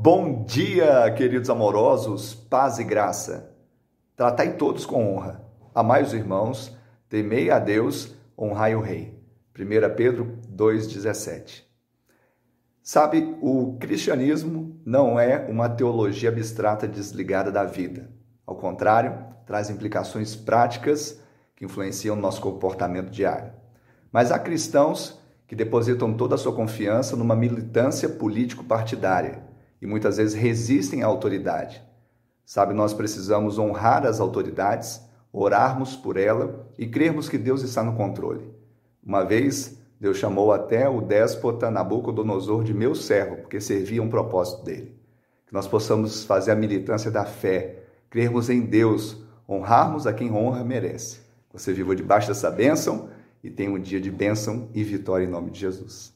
Bom dia, queridos amorosos, paz e graça. Tratai todos com honra, amai os irmãos, temei a Deus, honrai o Rei. 1 Pedro 2,17 Sabe, o cristianismo não é uma teologia abstrata desligada da vida. Ao contrário, traz implicações práticas que influenciam nosso comportamento diário. Mas há cristãos que depositam toda a sua confiança numa militância político-partidária e muitas vezes resistem à autoridade. Sabe, nós precisamos honrar as autoridades, orarmos por ela e crermos que Deus está no controle. Uma vez, Deus chamou até o déspota Nabucodonosor de meu servo, porque servia um propósito dele. Que nós possamos fazer a militância da fé, crermos em Deus, honrarmos a quem honra merece. Você viva debaixo dessa bênção e tenha um dia de bênção e vitória em nome de Jesus.